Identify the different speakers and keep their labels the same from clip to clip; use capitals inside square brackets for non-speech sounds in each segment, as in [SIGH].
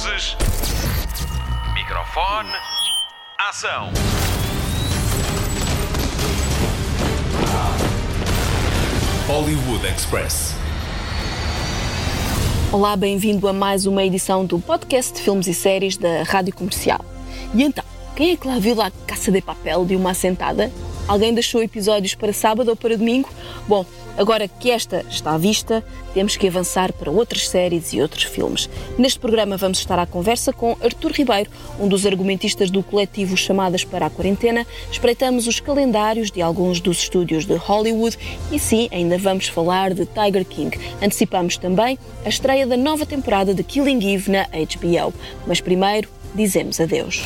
Speaker 1: Luzes. Microfone. Ação.
Speaker 2: Hollywood Express.
Speaker 3: Olá, bem-vindo a mais uma edição do podcast de filmes e séries da Rádio Comercial. E então, quem é que lá viu lá Caça de Papel de uma assentada? Alguém deixou episódios para sábado ou para domingo? Bom, agora que esta está à vista, temos que avançar para outras séries e outros filmes. Neste programa vamos estar à conversa com Artur Ribeiro, um dos argumentistas do coletivo Chamadas para a Quarentena. Espreitamos os calendários de alguns dos estúdios de Hollywood e sim, ainda vamos falar de Tiger King. Antecipamos também a estreia da nova temporada de Killing Eve na HBO. Mas primeiro, dizemos adeus.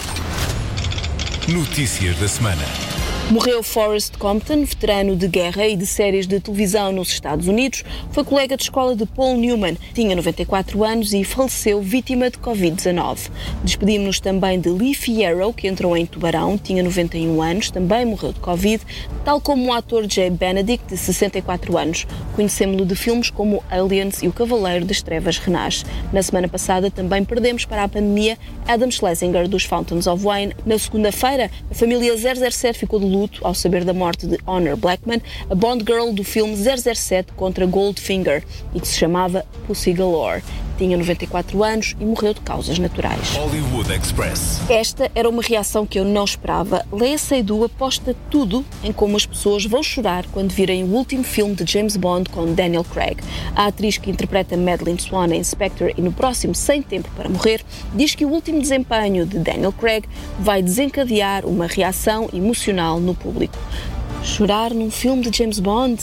Speaker 2: Notícias da semana.
Speaker 3: Morreu Forrest Compton, veterano de guerra e de séries de televisão nos Estados Unidos. Foi colega de escola de Paul Newman. Tinha 94 anos e faleceu vítima de Covid-19. Despedimos-nos também de Lee Fierro, que entrou em Tubarão. Tinha 91 anos, também morreu de Covid. Tal como o ator Jay Benedict, de 64 anos. Conhecemos-lo de filmes como Aliens e O Cavaleiro das Trevas Renasce. Na semana passada também perdemos para a pandemia Adam Schlesinger, dos Fountains of Wayne. Na segunda-feira, a família 007 ficou de luto ao saber da morte de Honor Blackman, a Bond Girl do filme 007 contra Goldfinger e que se chamava Pussy Galore. Tinha 94 anos e morreu de causas naturais.
Speaker 2: Hollywood Express.
Speaker 3: Esta era uma reação que eu não esperava. Leia Seydoux aposta tudo em como as pessoas vão chorar quando virem o último filme de James Bond com Daniel Craig. A atriz que interpreta Madeleine Swan em Spectre e no próximo Sem Tempo para Morrer diz que o último desempenho de Daniel Craig vai desencadear uma reação emocional no público. Chorar num filme de James Bond?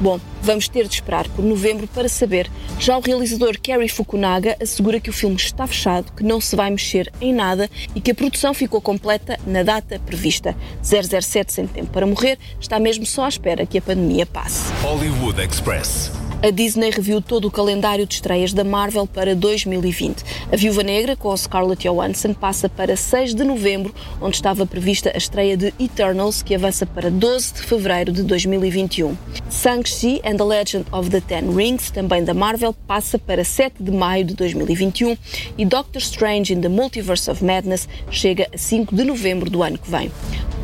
Speaker 3: Bom, vamos ter de esperar por novembro para saber. Já o realizador Kerry Fukunaga assegura que o filme está fechado, que não se vai mexer em nada e que a produção ficou completa na data prevista. 007 Sem Tempo para Morrer está mesmo só à espera que a pandemia passe.
Speaker 2: Hollywood Express.
Speaker 3: A Disney reviu todo o calendário de estreias da Marvel para 2020. A Viúva Negra, com Scarlett Johansson, passa para 6 de novembro, onde estava prevista a estreia de Eternals, que avança para 12 de fevereiro de 2021. Shang-Chi and the Legend of the Ten Rings, também da Marvel, passa para 7 de maio de 2021 e Doctor Strange in the Multiverse of Madness chega a 5 de novembro do ano que vem.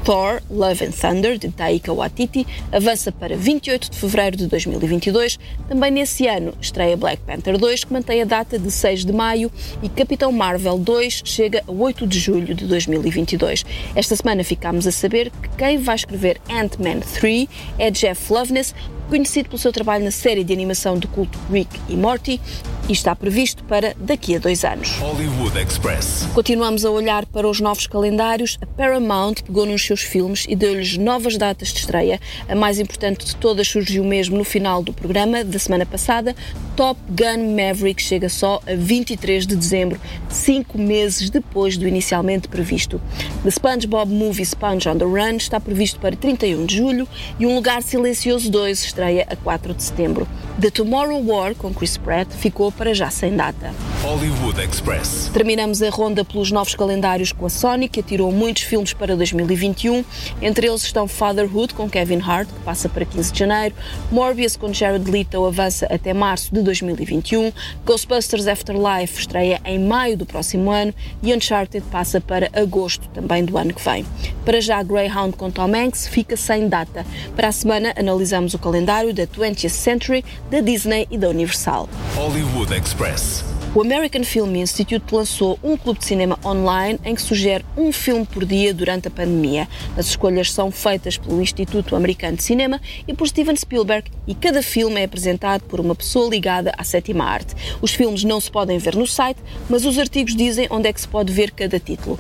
Speaker 3: Thor, Love and Thunder, de Taika Waititi, avança para 28 de fevereiro de 2022. Também nesse ano estreia Black Panther 2, que mantém a data de 6 de maio, e Capitão Marvel 2 chega a 8 de julho de 2022. Esta semana ficámos a saber que quem vai escrever Ant-Man 3 é Jeff Loveness, conhecido pelo seu trabalho na série de animação de culto Rick e Morty, e está previsto para daqui a dois anos.
Speaker 2: Hollywood Express.
Speaker 3: Continuamos a olhar para os novos calendários. A Paramount pegou nos seus filmes e deu-lhes novas datas de estreia. A mais importante de todas surgiu mesmo no final do programa da semana passada. Top Gun Maverick chega só a 23 de dezembro, cinco meses depois do inicialmente previsto. The SpongeBob Movie Sponge on the Run está previsto para 31 de julho e Um Lugar Silencioso 2 estreia a 4 de setembro. The Tomorrow War, com Chris Pratt, ficou para já sem data.
Speaker 2: Hollywood Express.
Speaker 3: Terminamos a ronda pelos novos calendários com a Sony, que atirou muitos filmes para 2021. Entre eles estão Fatherhood, com Kevin Hart, que passa para 15 de janeiro. Morbius, com Jared Leto, avança até março de 2021. Ghostbusters Afterlife estreia em maio do próximo ano. E Uncharted passa para agosto também do ano que vem. Para já, Greyhound, com Tom Hanks, fica sem data. Para a semana, analisamos o calendário da 20th Century, da Disney e da Universal.
Speaker 2: Hollywood Express.
Speaker 3: O American Film Institute lançou um clube de cinema online em que sugere um filme por dia durante a pandemia. As escolhas são feitas pelo Instituto Americano de Cinema e por Steven Spielberg e cada filme é apresentado por uma pessoa ligada à sétima arte. Os filmes não se podem ver no site, mas os artigos dizem onde é que se pode ver cada título.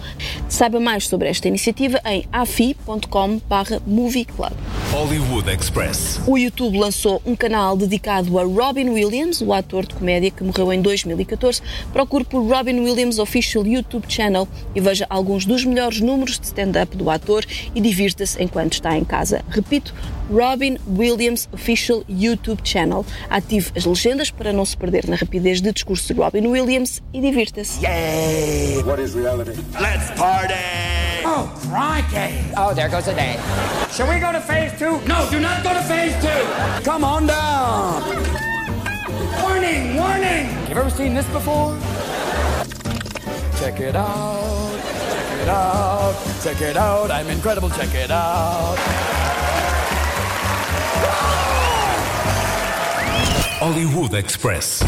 Speaker 3: Saiba mais sobre esta iniciativa em afi.com/movieclub.
Speaker 2: Hollywood Express.
Speaker 3: O YouTube lançou um canal dedicado a Robin Williams, o ator de comédia que morreu em 2014. Procure por Robin Williams Official YouTube Channel e veja alguns dos melhores números de stand-up do ator e divirta-se enquanto está em casa. Repito, Robin Williams Official YouTube Channel. Ative as legendas para não se perder na rapidez de discurso de Robin Williams e divirta-se.
Speaker 4: What is reality?
Speaker 1: Let's party!
Speaker 5: Oh, crikey. Oh, there goes a day. Shall we go to phase two? No, do not go to phase two. Come on down. Warning, warning. You've ever seen this before? Check it out, check it out, check it out. I'm incredible, check it out.
Speaker 2: Hollywood Express.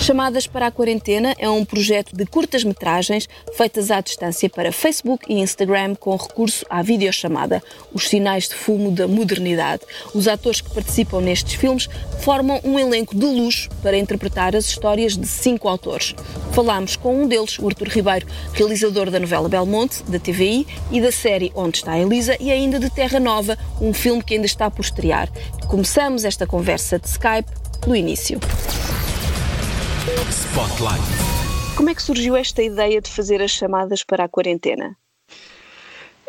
Speaker 3: Chamadas para a Quarentena é um projeto de curtas-metragens feitas à distância para Facebook e Instagram com recurso à videochamada, os sinais de fumo da modernidade. Os atores que participam nestes filmes formam um elenco de luxo para interpretar as histórias de cinco autores. Falámos com um deles, o Artur Ribeiro, realizador da novela Belmonte, da TVI e da série Onde está a Elisa e ainda de Terra Nova, um filme que ainda está por estrear. Começamos esta conversa de Skype no início.
Speaker 2: Spotlight.
Speaker 3: Como é que surgiu esta ideia de fazer as chamadas para a quarentena?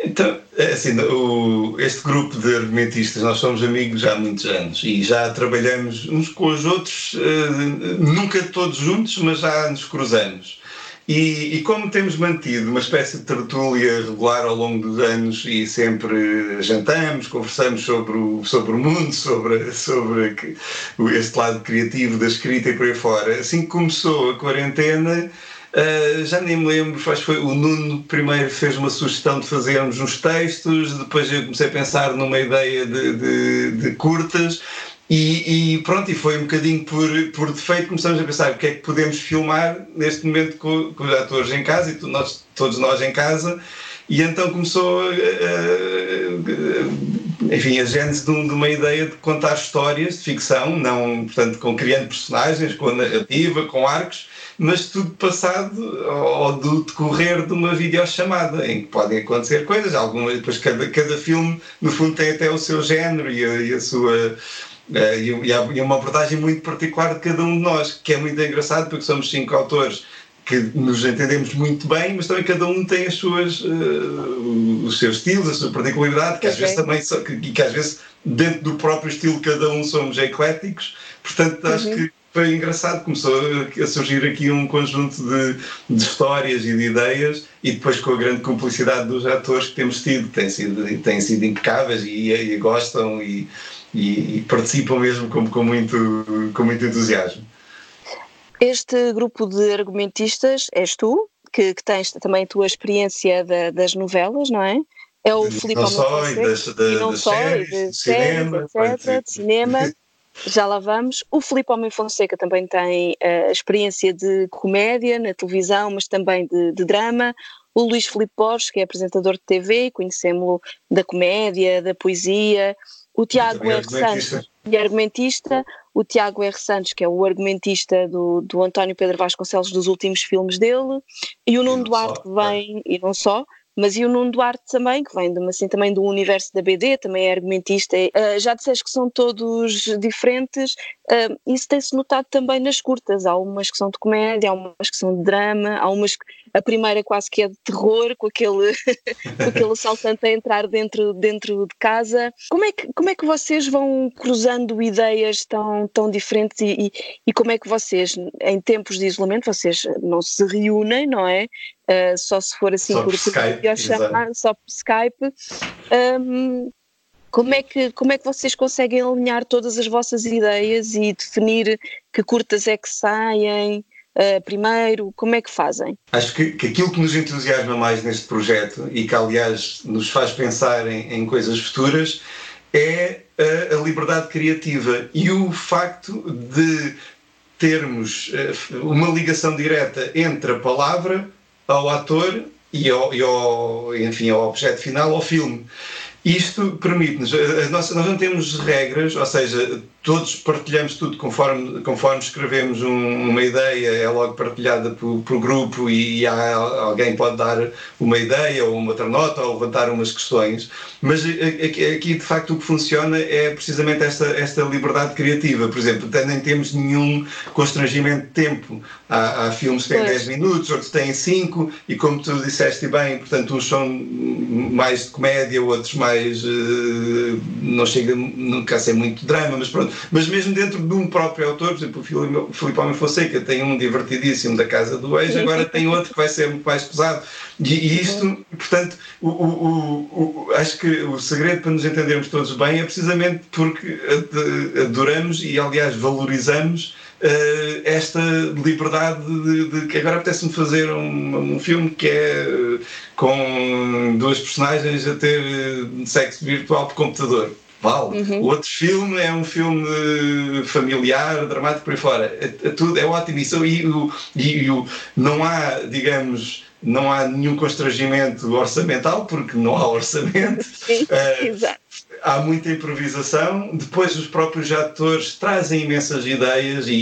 Speaker 6: Então, é assim, o, este grupo de argumentistas, nós somos amigos há muitos anos e já trabalhamos uns com os outros, uh, nunca todos juntos, mas já nos cruzamos. E, e, como temos mantido uma espécie de tertúlia regular ao longo dos anos e sempre jantamos, conversamos sobre o, sobre o mundo, sobre, sobre este lado criativo da escrita e por aí fora, assim que começou a quarentena, uh, já nem me lembro, acho que foi o Nuno primeiro fez uma sugestão de fazermos uns textos, depois eu comecei a pensar numa ideia de, de, de curtas e, e, pronto, e foi um bocadinho por, por defeito começamos a pensar o que é que podemos filmar neste momento com, com os atores em casa e nós, todos nós em casa? E então começou a, a, a, enfim, a gênese de, de, uma ideia de contar histórias de ficção, não, portanto, com criando personagens, com narrativa, com arcos, mas tudo passado ao, do decorrer de uma videochamada, em que podem acontecer coisas, algumas, depois cada, cada filme, no fundo, tem até o seu género e a, e a sua Uh, e, há, uma abordagem muito particular de cada um de nós, que é muito engraçado porque somos cinco autores que nos entendemos muito bem, mas também cada um tem as suas, uh, os seus estilos, a sua particularidade, que às vezes também que, que às vezes dentro do próprio estilo cada um somos ecléticos, portanto acho uhum. que foi engraçado, começou a surgir aqui um conjunto de, de, histórias e de ideias e depois com a grande cumplicidade dos atores que temos tido, têm sido, têm sido impecáveis e, e gostam e e, e participam mesmo com, com, muito, com muito entusiasmo.
Speaker 3: Este grupo de argumentistas és tu, que, que tens também a tua experiência da, das novelas, não é? É o Filipe
Speaker 6: Não só, e, das, da, e não das só, séries, de cinema,
Speaker 3: etc, de cinema. [LAUGHS] Já lá vamos. O Filipe Homem Fonseca também tem a uh, experiência de comédia na televisão, mas também de, de drama. O Luís Filipe Borges, que é apresentador de TV, conhecemos-lo da comédia, da poesia, o Tiago R. Santos e argumentista, o Tiago R. Santos, que é o argumentista do, do António Pedro Vasconcelos dos últimos filmes dele, e o Nuno Duarte só, vem, é. e não só, mas e o Nuno Duarte também, que vem assim, também do universo da BD, também é argumentista. Uh, já disseste que são todos diferentes, uh, isso tem-se notado também nas curtas. Há umas que são de comédia, há umas que são de drama, há umas que a primeira quase que é de terror, com aquele, [LAUGHS] com aquele assaltante a entrar dentro, dentro de casa. Como é, que, como é que vocês vão cruzando ideias tão, tão diferentes e, e, e como é que vocês, em tempos de isolamento, vocês não se reúnem, não é? Uh, só se for assim
Speaker 6: só
Speaker 3: por,
Speaker 6: Skype,
Speaker 3: chamar, só por Skype. Um, como é, que, como é que vocês conseguem alinhar todas as vossas ideias e definir que curtas é que saem? uh, primeiro? Como é que fazem?
Speaker 6: Acho que, que, aquilo que nos entusiasma mais neste projeto e que, aliás, nos faz pensar em, em coisas futuras é a, a, liberdade criativa e o facto de termos uh, uma ligação direta entre a palavra ao ator e ao, e ao, enfim, ao objeto final, ao filme. Isto permite-nos, eh, nós, nós não temos regras, ou seja, todos partilhamos tudo conforme, conforme escrevemos um, uma ideia, é logo partilhada por, por grupo e, há, alguém pode dar uma ideia ou uma outra nota ou levantar umas questões, mas aqui, aqui de facto o que funciona é precisamente esta, esta liberdade criativa. Por exemplo, nem temos nenhum constrangimento de tempo. Há, há filmes que têm 10 minutos, outros têm 5, e como tu disseste bem, portanto, uns são mais de comédia, outros mais. Uh, não chega nunca a ser muito drama, mas pronto. Mas mesmo dentro de um próprio autor, por exemplo, o Filipe Homem Fonseca tem um divertidíssimo da Casa do Ex, agora tem outro que vai ser muito mais pesado. E, e isto, portanto, o, o, o, acho que o segredo para nos entendermos todos bem é precisamente porque adoramos e, aliás, valorizamos uh, esta liberdade de, de que agora apetece-me fazer um, um, filme que é uh, com duas personagens a ter sexo virtual por computador. Vale. Uhum. O outro filme é um filme familiar, dramático por aí fora. É, é tudo, é ótimo. Isso, e, o, e o, não há, digamos, não há nenhum constrangimento orçamental, porque não há orçamento.
Speaker 3: Sim, uh, exato.
Speaker 6: Há muita improvisação. Depois, os próprios atores trazem imensas ideias e,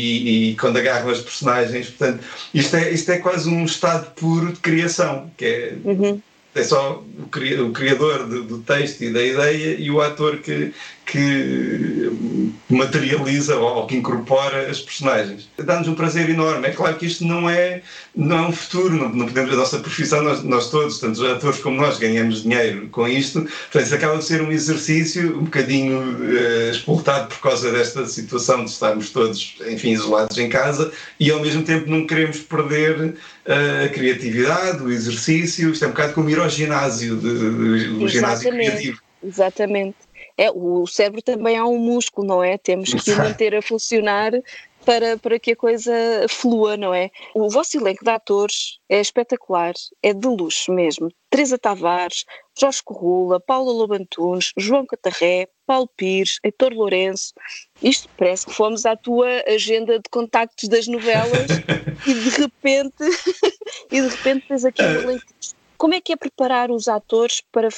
Speaker 6: e, quando agarram as personagens. Portanto, isto é, isto é quase um estado puro de criação, que é. Uhum é só o criador do texto e da ideia e o ator que, que materializa ou que incorpora as personagens. Dá-nos um prazer enorme. É claro que isto não é, não é um futuro, não, não podemos, a nossa profissão, nós, nós todos, tanto os atores como nós, ganhamos dinheiro com isto. Portanto, isso acaba de ser um exercício um bocadinho uh, expultado por causa desta situação de estarmos todos, enfim, isolados em casa e ao mesmo tempo não queremos perder uh, a criatividade, o exercício. Isto é um bocado como ir ao ginásio, de, de, o ginásio criativo.
Speaker 3: Exatamente. É, o cérebro também é um músculo, não é? Temos que o manter a funcionar para, para que a coisa flua, não é? O vosso elenco de atores é espetacular, é de luxo mesmo. Teresa Tavares, Jorge Corrula, Paula Lobantunes, João Catarré, Paulo Pires, Heitor Lourenço. Isto parece que fomos à tua agenda de contactos das novelas [LAUGHS] e de repente [LAUGHS] e de repente tens aqui um elenco. Como é que é preparar os atores para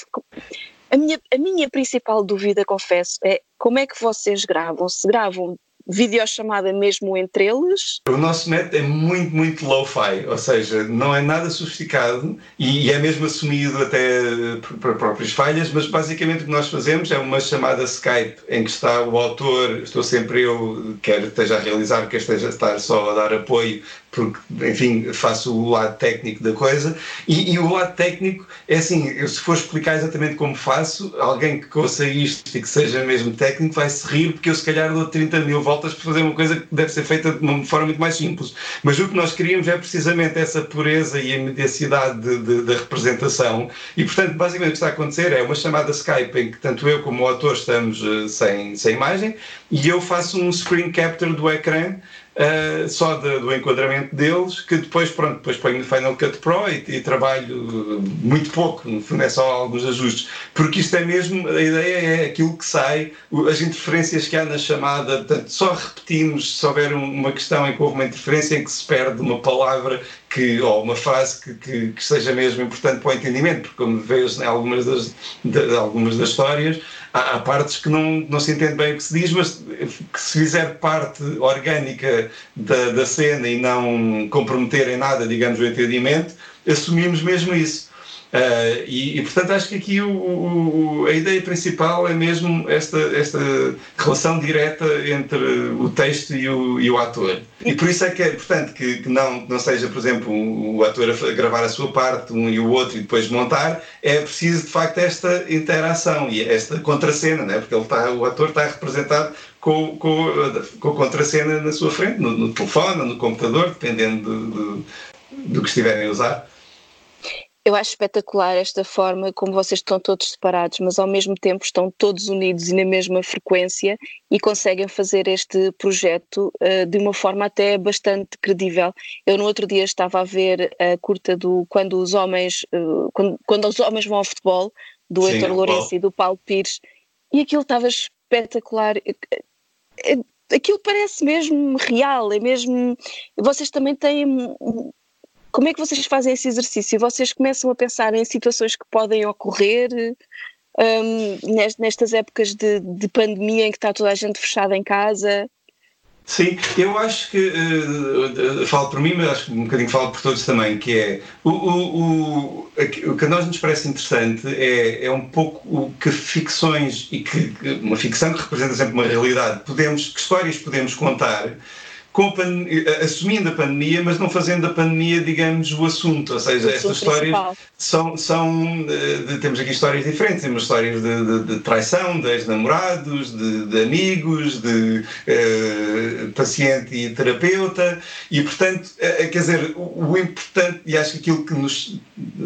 Speaker 3: a minha, a minha principal dúvida, confesso, é como é que vocês gravam? Se gravam videochamada mesmo entre eles?
Speaker 6: O nosso método é muito, muito low-fi, ou seja, não é nada sofisticado e é mesmo assumido até para próprias falhas, mas basicamente o que nós fazemos é uma chamada Skype em que está o autor, estou sempre eu, quer esteja a realizar, quer esteja a estar só a dar apoio porque, enfim, faço o lado técnico da coisa. E, e, o lado técnico é assim: eu, se for explicar exatamente como faço, alguém que ouça isto e que seja mesmo técnico vai se rir, porque eu, se calhar, dou 30 mil voltas para fazer uma coisa que deve ser feita de uma forma muito mais simples. Mas o que nós queríamos é precisamente essa pureza e a imediacidade da representação. E, portanto, basicamente o que está a acontecer é uma chamada Skype em que tanto eu como o autor estamos uh, sem, sem imagem e eu faço um screen capture do ecrã uh, só de, do enquadramento deles, que depois, pronto, depois ponho no Final Cut Pro e, e, trabalho muito pouco, no fundo é só alguns ajustes, porque isto é mesmo, a ideia é aquilo que sai, as interferências que há na chamada, portanto, só repetimos se houver uma questão em que houve uma interferência em que se perde uma palavra que, ou uma frase que, que, que seja mesmo importante para o entendimento, porque como vês em algumas das, de, algumas das histórias, há, há, partes que não, não se entende bem o que se diz, mas que se fizer parte orgânica da, da cena e não comprometer em nada, digamos, o entendimento, assumimos mesmo isso. Uh, e, e, portanto acho que aqui o, o, a ideia principal é mesmo esta, esta relação direta entre o texto e o, e o ator. E por isso é que é importante que, que não, não seja, por exemplo, o, ator a gravar a sua parte, um e o outro, e depois montar, é preciso de facto esta interação e esta contracena, né? porque ele está, o ator está representado com, com, com a contracena na sua frente, no, no telefone, no computador, dependendo do, do, do que estiverem a usar.
Speaker 3: Eu acho espetacular esta forma como vocês estão todos separados, mas ao mesmo tempo estão todos unidos e na mesma frequência e conseguem fazer este projeto uh, de uma forma até bastante credível. Eu no outro dia estava a ver a curta do Quando os Homens, uh, quando, quando, os Homens vão ao futebol, do Heitor Lourenço e do Paulo Pires, e aquilo estava espetacular. Eh, aquilo parece mesmo real, é mesmo. Vocês também têm como é que vocês fazem esse exercício? Vocês começam a pensar em situações que podem ocorrer um, nestas épocas de, de, pandemia em que está toda a gente fechada em casa?
Speaker 6: Sim, eu acho que, uh, falo por mim, mas acho que um bocadinho falo por todos também, que é o, o, o, o que a nós nos parece interessante é, é um pouco o que ficções e que uma ficção que representa sempre uma realidade, podemos, que histórias podemos contar assumindo a pandemia, mas não fazendo a pandemia, digamos, o assunto. Ou seja, estas histórias são. são de, temos aqui histórias diferentes. Temos histórias de, de, de traição, de ex-namorados, de, amigos, de uh, paciente e terapeuta. E, portanto, uh, quer dizer, o, o, importante, e acho que aquilo que nos,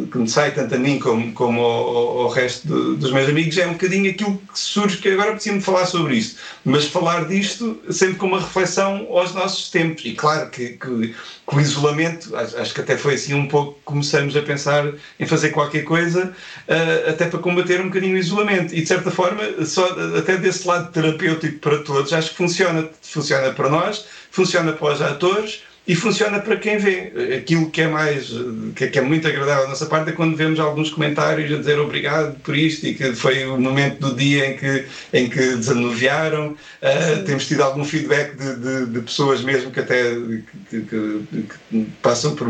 Speaker 6: que nos sai tanto a mim como, como ao, ao resto dos meus amigos, é um bocadinho aquilo que surge, que agora preciso falar sobre isto, mas falar disto sempre com uma reflexão aos nossos tempos. E claro que, que, que o isolamento, acho, que até foi assim um pouco começamos a pensar em fazer qualquer coisa uh, até para combater um bocadinho o isolamento. E de certa forma, só, até desse lado terapêutico para todos, acho que funciona. Funciona para nós, funciona para os atores e funciona para quem vê. Aquilo que é mais, que é muito agradável da nossa parte é quando vemos alguns comentários a dizer obrigado por isto e que foi o momento do dia em que, em que desanuviaram. Uh, temos tido algum feedback de, de, de pessoas mesmo que até que, que, que, passam por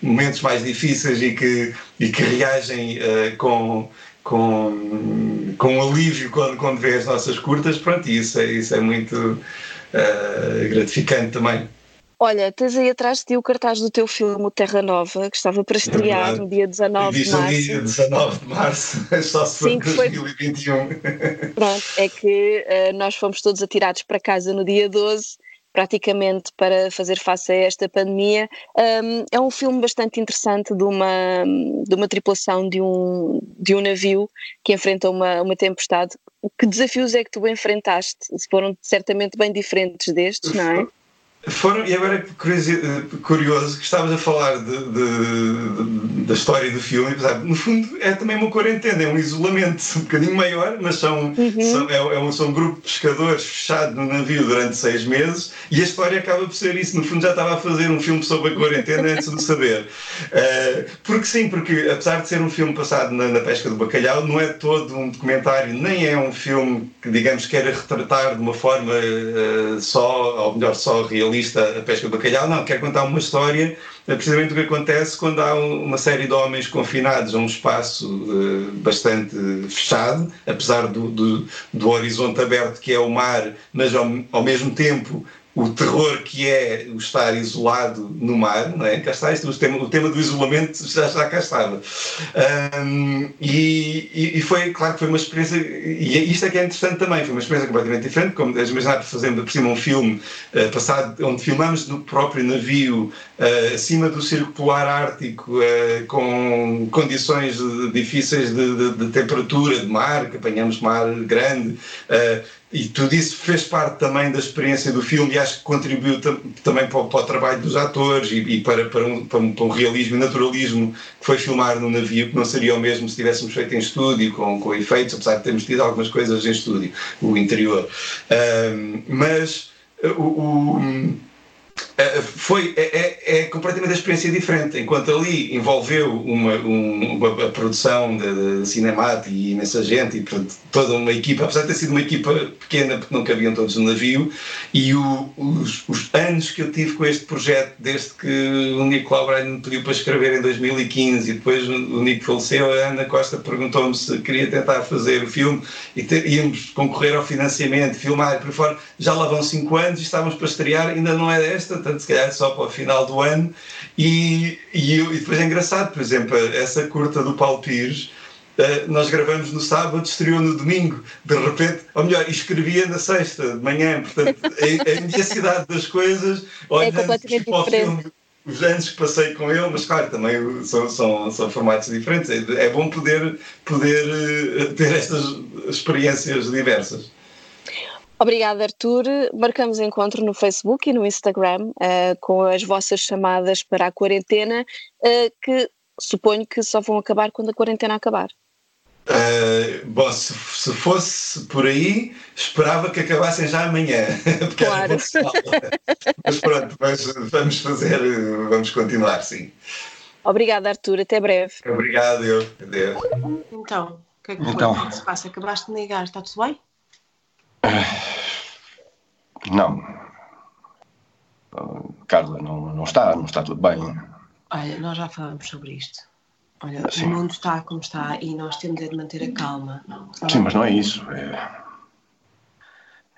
Speaker 6: momentos mais difíceis e que, e que reagem uh, com com, com alívio quando, quando vê as nossas curtas, pronto, isso é, isso é muito uh, gratificante também.
Speaker 3: Olha, tens aí atrás de ti o cartaz do teu filme Terra Nova, que estava para estrear é no dia 19 de março.
Speaker 6: dia 19 de março, só se for 2021. [LAUGHS]
Speaker 3: Pronto, é que uh, nós fomos todos atirados para casa no dia 12, praticamente para fazer face a esta pandemia. Um, é um filme bastante interessante de uma, de uma tripulação de um, de um navio que enfrenta uma, uma tempestade. Que desafios é que tu enfrentaste? Foram certamente bem diferentes destes, não é? [LAUGHS]
Speaker 6: Foram, e agora é curioso que estavas a falar de, de, da história do filme, apesar, no fundo é também uma quarentena, é um isolamento um bocadinho maior, mas são, uhum. são, é, é, um, são um grupo de pescadores fechado no navio durante seis meses e a história acaba por ser isso. No fundo já estava a fazer um filme sobre a quarentena antes de saber. Uh, [LAUGHS] porque sim, porque apesar de ser um filme passado na, na, pesca do bacalhau, não é todo um documentário, nem é um filme que digamos queira retratar de uma forma uh, só, ou melhor, só real jornalista a pesca do bacalhau, não, quer contar uma história é precisamente o que acontece quando há uma série de homens confinados a um espaço uh, bastante fechado, apesar do, do, do, horizonte aberto que é o mar, mas ao, ao mesmo tempo o terror que é o estar isolado no mar, não é? Cá está, isto, o, tema, o tema do isolamento já, já cá estava. Um, e, e, foi, claro foi uma experiência, e isto é que é interessante também, foi uma experiência completamente diferente, como deves imaginar, fazendo por cima um filme uh, passado, onde filmamos no próprio navio, uh, acima do Círculo Polar Ártico, uh, com condições difíceis de, de, de, temperatura, de mar, que apanhamos mar grande, e tudo isso fez parte também da experiência do filme e acho que contribuiu também para o, para o, trabalho dos atores e, e para, para, um, para, um, para, um, realismo e naturalismo que foi filmar no navio, que não seria o mesmo se tivéssemos feito em estúdio, com, com efeitos, apesar de termos tido algumas coisas em estúdio, o interior. Um, mas o, o eh, foi, é, é, é, completamente a experiência diferente. Enquanto ali envolveu uma, uma, produção de, de cinemática e imensa gente e portanto, toda uma equipa, apesar de ter sido uma equipa pequena porque não cabiam todos no navio, e o, os, os, anos que eu tive com este projeto, desde que o Nico Laureano me pediu para escrever em 2015 e depois o Nico faleceu, a Ana Costa perguntou-me se queria tentar fazer o filme e íamos concorrer ao financiamento, filmar por fora. Já lá vão 5 anos e estávamos para estrear, ainda não é esta portanto, se calhar só para o final do ano. E, e, e depois é engraçado, por exemplo, essa curta do Paulo Pires. Uh, nós gravamos no sábado, estreou no domingo, de repente, ou melhor, escrevia na sexta de manhã, portanto, a, a imediacidade das coisas, olhando é para o filme, os anos que passei com ele, mas claro, também são, são, são formatos diferentes. É, é bom poder, poder eh, ter estas experiências diversas.
Speaker 3: Obrigada, Arthur. Marcamos encontro no Facebook e no Instagram uh, com as vossas chamadas para a quarentena, uh, que suponho que só vão acabar quando a quarentena acabar.
Speaker 6: Uh, bom, se, se, fosse por aí, esperava que acabassem já amanhã, [LAUGHS] porque claro. Mas pronto, mas vamos fazer, vamos continuar, sim.
Speaker 3: Obrigada, Arthur. Até breve.
Speaker 6: Obrigado, eu. Adeus.
Speaker 7: Então, o que é que, então. que se passa? Acabaste de negar, está tudo bem?
Speaker 8: Não. Carla, não, não está, não está tudo bem.
Speaker 7: Olha, nós já falamos sobre isto. Olha, Sim. o mundo está como está e nós temos é de manter a calma.
Speaker 8: Sim, mas não é isso. É,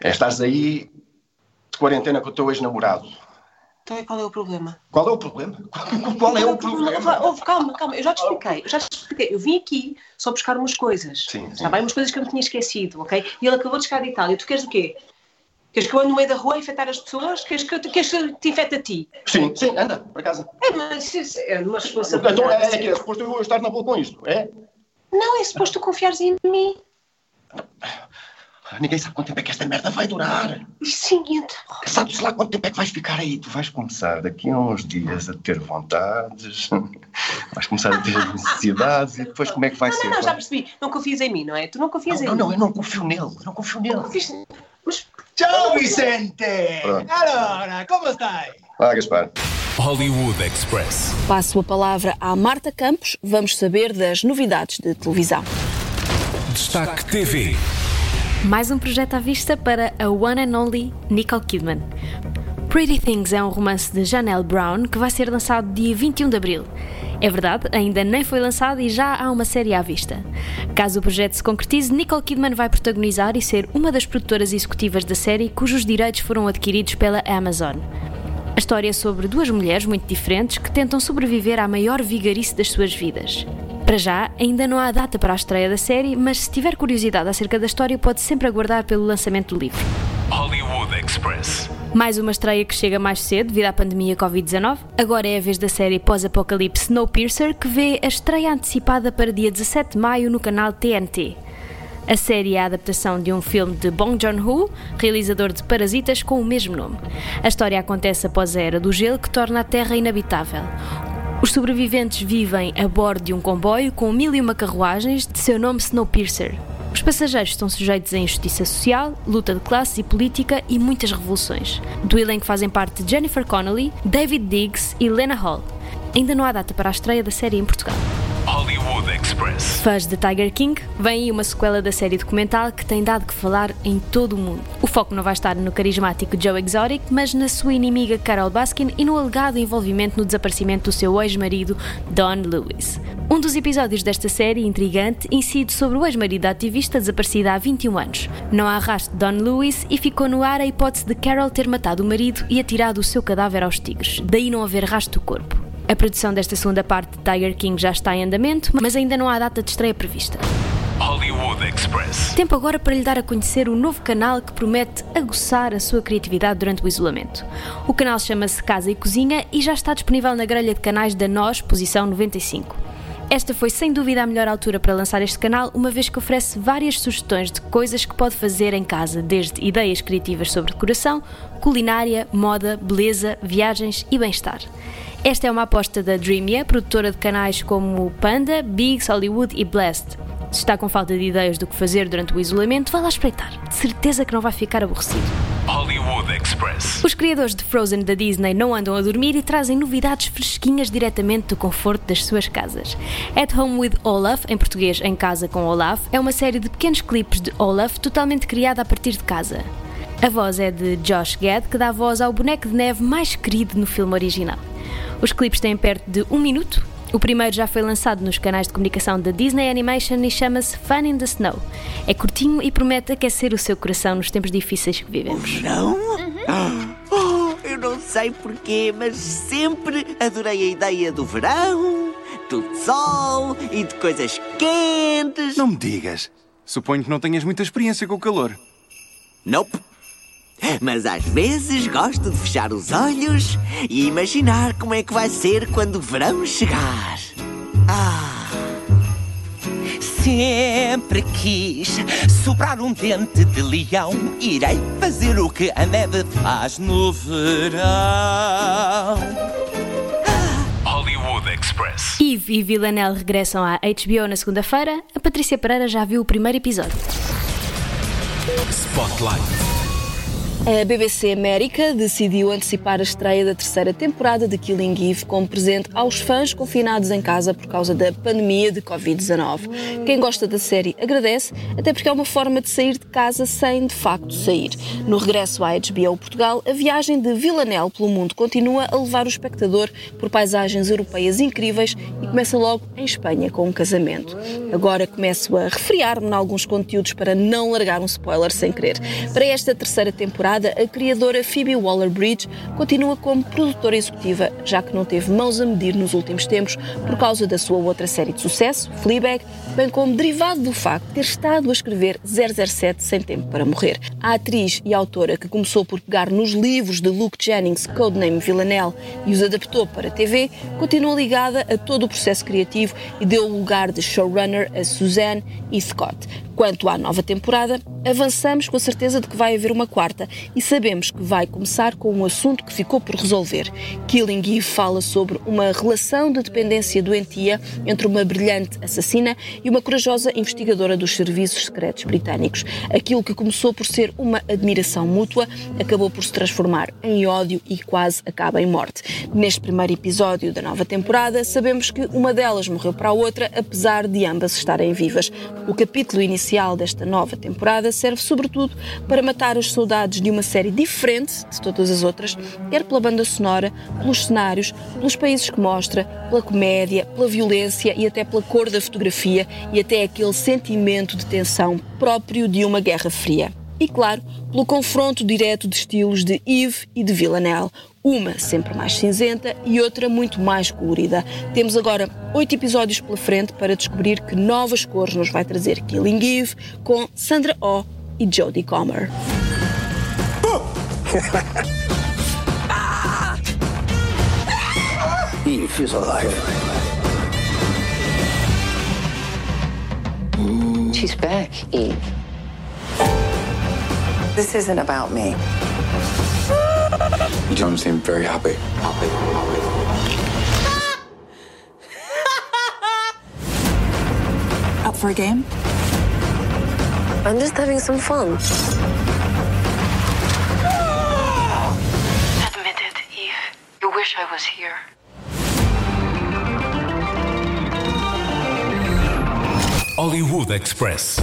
Speaker 8: é estás aí de quarentena com o teu ex-namorado.
Speaker 7: Então qual é o problema?
Speaker 8: Qual é o problema? [LAUGHS] Qual é o problema?
Speaker 7: Calma, calma, eu já te expliquei, eu já te expliquei. Eu vim aqui só buscar umas coisas. Sim, sim. Está bem? Umas coisas que eu me tinha esquecido, ok? E ele acabou de chegar de Itália. Tu queres o quê? Queres que eu ande no meio da rua a infectar as pessoas? Queres que, eu, queres que eu te infecte a ti?
Speaker 8: Sim, sim, anda, para casa.
Speaker 7: É, mas é uma responsabilidade.
Speaker 8: Então é, é que é suposto eu estar na boa com isto, é?
Speaker 7: Não, é suposto tu confiares em mim.
Speaker 8: Ninguém sabe quanto tempo é que esta merda vai durar.
Speaker 7: Sim, então.
Speaker 8: Sabes lá quanto tempo é que vais ficar aí? Tu vais começar daqui a uns dias a ter vontades, [LAUGHS] vais começar a ter necessidades e depois como é que vai
Speaker 7: Não,
Speaker 8: ser?
Speaker 7: não, não, já percebi. Não confias em mim, não é? Tu não confias
Speaker 8: não,
Speaker 7: em
Speaker 8: não,
Speaker 7: mim.
Speaker 8: não, eu não confio nele, eu não confio nele.
Speaker 7: Mas
Speaker 9: Ciao Vicente!
Speaker 8: Pronto.
Speaker 9: Allora, come stai?
Speaker 8: Ah, Gaspar.
Speaker 2: Hollywood Express.
Speaker 3: Passo a palavra à Marta Campos. Vamos saber das novidades de televisão.
Speaker 2: Destaque TV.
Speaker 10: Mais um projeto à vista para a one and only Nicole Kidman. Pretty Things é um romance de Janelle Brown que vai ser lançado dia 21 de abril. É verdade, ainda nem foi lançado e já há uma série à vista. Caso o projeto se concretize, Nicole Kidman vai protagonizar e ser uma das produtoras executivas da série cujos direitos foram adquiridos pela Amazon. A história é sobre duas mulheres muito diferentes que tentam sobreviver à maior vigarice das suas vidas. Para já, ainda não há data para a estreia da série, mas se tiver curiosidade acerca da história, pode sempre aguardar pelo lançamento do livro.
Speaker 2: Hollywood Express.
Speaker 10: Mais uma estreia que chega mais cedo devido à pandemia Covid-19. Agora é a vez da série pós-apocalipse Snowpiercer, que vê a estreia antecipada para dia 17 de maio no canal TNT. A série é a adaptação de um filme de Bong Joon-ho, realizador de Parasitas com o mesmo nome. A história acontece após a Era do Gelo, que torna a Terra inabitável. Os sobreviventes vivem a bordo de um comboio com mil e uma carruagens de seu nome Snowpiercer. Os passageiros estão sujeitos a injustiça social, luta de classes e política e muitas revoluções. Do elenco fazem parte Jennifer Connelly, David Diggs e Lena Hall. Ainda não há data para a estreia da série em Portugal.
Speaker 2: Hollywood Express.
Speaker 10: Fãs de Tiger King, vem aí uma sequela da série documental que tem dado que falar em todo o mundo. O foco não vai estar no carismático Joe Exotic, mas na sua inimiga Carol Baskin e no alegado envolvimento no desaparecimento do seu ex-marido Don Lewis. Um dos episódios desta série, intrigante, incide sobre o ex-marido da ativista desaparecida há 21 anos. Não há rastro de Don Lewis e ficou no ar a hipótese de Carol ter matado o marido e atirado o seu cadáver aos tigres, daí não haver rastro do corpo. A produção desta segunda parte de Tiger King já está em andamento, mas ainda não há data de estreia prevista.
Speaker 2: Hollywood Express.
Speaker 10: Tempo agora para lhe dar a conhecer o novo canal que promete aguçar a sua criatividade durante o isolamento. O canal chama-se Casa e Cozinha e já está disponível na grelha de canais da NOS, posição 95. Esta foi sem dúvida a melhor altura para lançar este canal, uma vez que oferece várias sugestões de coisas que pode fazer em casa, desde ideias criativas sobre decoração, culinária, moda, beleza, viagens e bem-estar. Esta é uma aposta da Dreamia, produtora de canais como Panda, Bigs, Hollywood e Blast. Se está com falta de ideias do que fazer durante o isolamento, vá lá espreitar. De certeza que não vai ficar aborrecido.
Speaker 2: Hollywood Express.
Speaker 10: Os criadores de Frozen da Disney não andam a dormir e trazem novidades fresquinhas diretamente do conforto das suas casas. At Home with Olaf, em português Em Casa com Olaf, é uma série de pequenos clipes de Olaf totalmente criada a partir de casa. A voz é de Josh Gad, que dá voz ao boneco de neve mais querido no filme original. Os clipes têm perto de um minuto. O primeiro já foi lançado nos canais de comunicação da Disney Animation e chama-se Fun in the Snow. É curtinho e promete aquecer o seu coração nos tempos difíceis que vivemos.
Speaker 11: Não? Oh, eu não sei porquê, mas sempre adorei a ideia do verão, do sol e de coisas quentes.
Speaker 12: Não me digas. Suponho que não tenhas muita experiência com o calor.
Speaker 11: Nope. Mas às vezes gosto de fechar os olhos e imaginar como é que vai ser quando o verão chegar. Ah.
Speaker 13: Sempre quis sobrar um dente de leão. Irei fazer o que a neve faz no verão.
Speaker 2: Hollywood Express.
Speaker 10: Eve e Villanelle regressam à HBO na segunda-feira. A Patrícia Pereira já viu o primeiro episódio.
Speaker 2: Spotlight.
Speaker 3: A BBC América decidiu antecipar a estreia da terceira temporada de Killing Eve como presente aos fãs confinados em casa por causa da pandemia de Covid-19. Quem gosta da série agradece, até porque é uma forma de sair de casa sem de facto sair. No regresso à HBO Portugal, a viagem de Villanelle pelo mundo continua a levar o espectador por paisagens europeias incríveis e começa logo em Espanha com um casamento. Agora começo a refriar-me em alguns conteúdos para não largar um spoiler sem querer. Para esta terceira temporada, a criadora Phoebe Waller-Bridge continua como produtora executiva, já que não teve mãos a medir nos últimos tempos por causa da sua outra série de sucesso, Fleabag, bem como derivado do facto de ter estado a escrever 007 sem tempo para morrer. A atriz e autora que começou por pegar nos livros de Luke Jennings, codename Villanelle, e os adaptou para a TV, continua ligada a todo o processo criativo e deu o lugar de showrunner a Suzanne e Scott. Quanto à nova temporada, avançamos com a certeza de que vai haver uma quarta e sabemos que vai começar com um assunto que ficou por resolver. Killing Eve fala sobre uma relação de dependência doentia entre uma brilhante assassina e uma corajosa investigadora dos serviços secretos britânicos. Aquilo que começou por ser uma admiração mútua acabou por se transformar em ódio e quase acaba em morte. Neste primeiro episódio da nova temporada, sabemos que uma delas morreu para a outra, apesar de ambas estarem vivas. O capítulo inicial inicial desta nova temporada serve sobretudo para matar as saudades de uma série diferente de todas as outras, quer pela banda sonora, pelos cenários, pelos países que mostra, pela comédia, pela violência e até pela cor da fotografia e até aquele sentimento de tensão próprio de uma guerra fria. E claro, pelo confronto direto de estilos de Yves e de Villanelle, uma sempre mais cinzenta e outra muito mais colorida. Temos agora oito episódios pela frente para descobrir que novas cores nos vai trazer Killing Eve com Sandra Oh e Jodie Comer.
Speaker 4: Eve is alive.
Speaker 14: She's back, Eve. This isn't about me.
Speaker 4: You don't seem very happy. Happy. [LAUGHS]
Speaker 14: Up for a game?
Speaker 15: I'm just having some fun. [GASPS]
Speaker 16: Admit it, Eve. You wish I was here.
Speaker 2: Hollywood Express.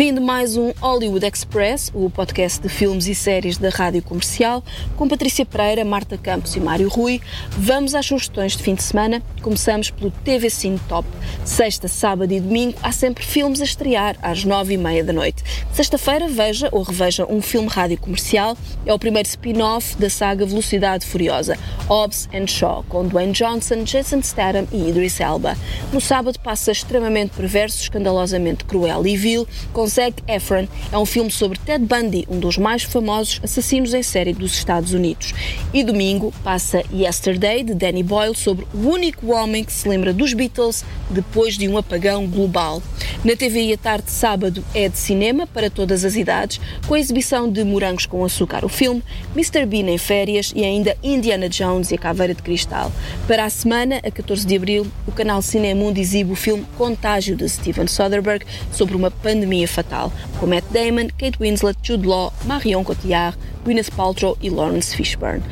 Speaker 3: Fim de mais um Hollywood Express, o podcast de filmes e séries da Rádio Comercial, com Patrícia Pereira, Marta Campos e Mário Rui. Vamos às sugestões de fim de semana. Começamos pelo TV Cine Top. Sexta, sábado e domingo há sempre filmes a estrear às nove e meia da noite. Sexta-feira veja ou reveja um filme rádio comercial. É o primeiro spin-off da saga Velocidade Furiosa, Hobbs and Shaw, com Dwayne Johnson, Jason Statham e Idris Elba. No sábado passa extremamente perverso, escandalosamente cruel e vil, com Zac Efron é um filme sobre Ted Bundy, um dos mais famosos assassinos em série dos Estados Unidos. E domingo passa Yesterday, de Danny Boyle, sobre o único homem que se lembra dos Beatles depois de um apagão global. Na TV e à tarde sábado é de cinema para todas as idades, com a exibição de Morangos com Açúcar, o filme, Mr. Bean em férias e ainda Indiana Jones e a Caveira de Cristal. Para a semana, a 14 de abril, o canal Cinemundo exibe o filme Contágio de Steven Soderbergh sobre uma pandemia fatal, com Matt Damon, Kate Winslet, Jude Law, Marion Cotillard, Gwyneth Paltrow e Lawrence Fishburne.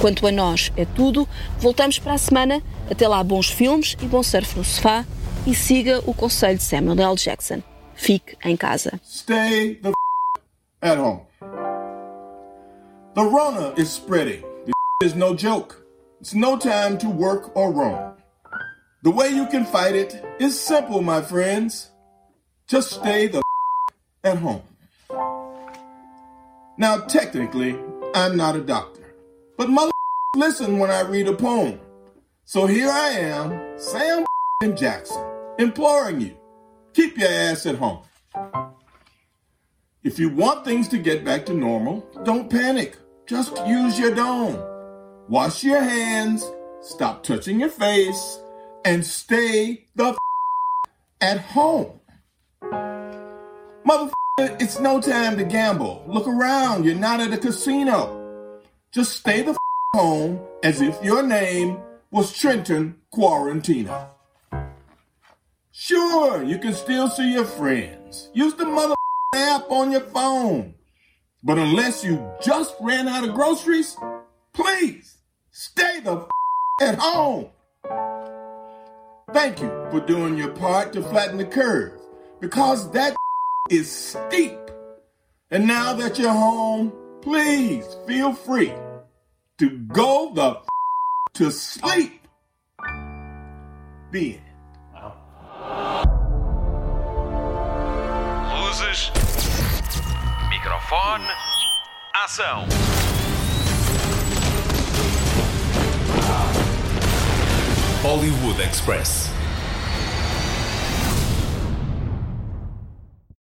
Speaker 3: Quanto a nós é tudo, voltamos para a semana. Até lá, bons filmes e bom surf no sofá. E siga o conselho de Samuel L. Jackson. Fique em casa.
Speaker 17: Stay the at home. The Rona is spreading. This is no joke. It's no time to work or roam. The way you can fight it is simple, my friends. Just stay the at home. Now, technically, I'm not a doctor, but mother [LAUGHS] listen when I read a poem. So here I am, Sam [LAUGHS] Jackson, imploring you, keep your ass at home. If you want things to get back to normal, don't panic. Just use your dome. Wash your hands, stop touching your face, and stay the [LAUGHS] at home. Mother, it's no time to gamble. Look around, you're not at a casino. Just stay the f- home as if your name was Trenton Quarantino. Sure, you can still see your friends. Use the mother app on your phone. But unless you just ran out of groceries, please stay the f- at home. Thank you for doing your part to flatten the curve because that is steep. And now that you're home, please feel free to go the to sleep. The end.
Speaker 1: Luzes, microfone, ação.
Speaker 2: Hollywood Express.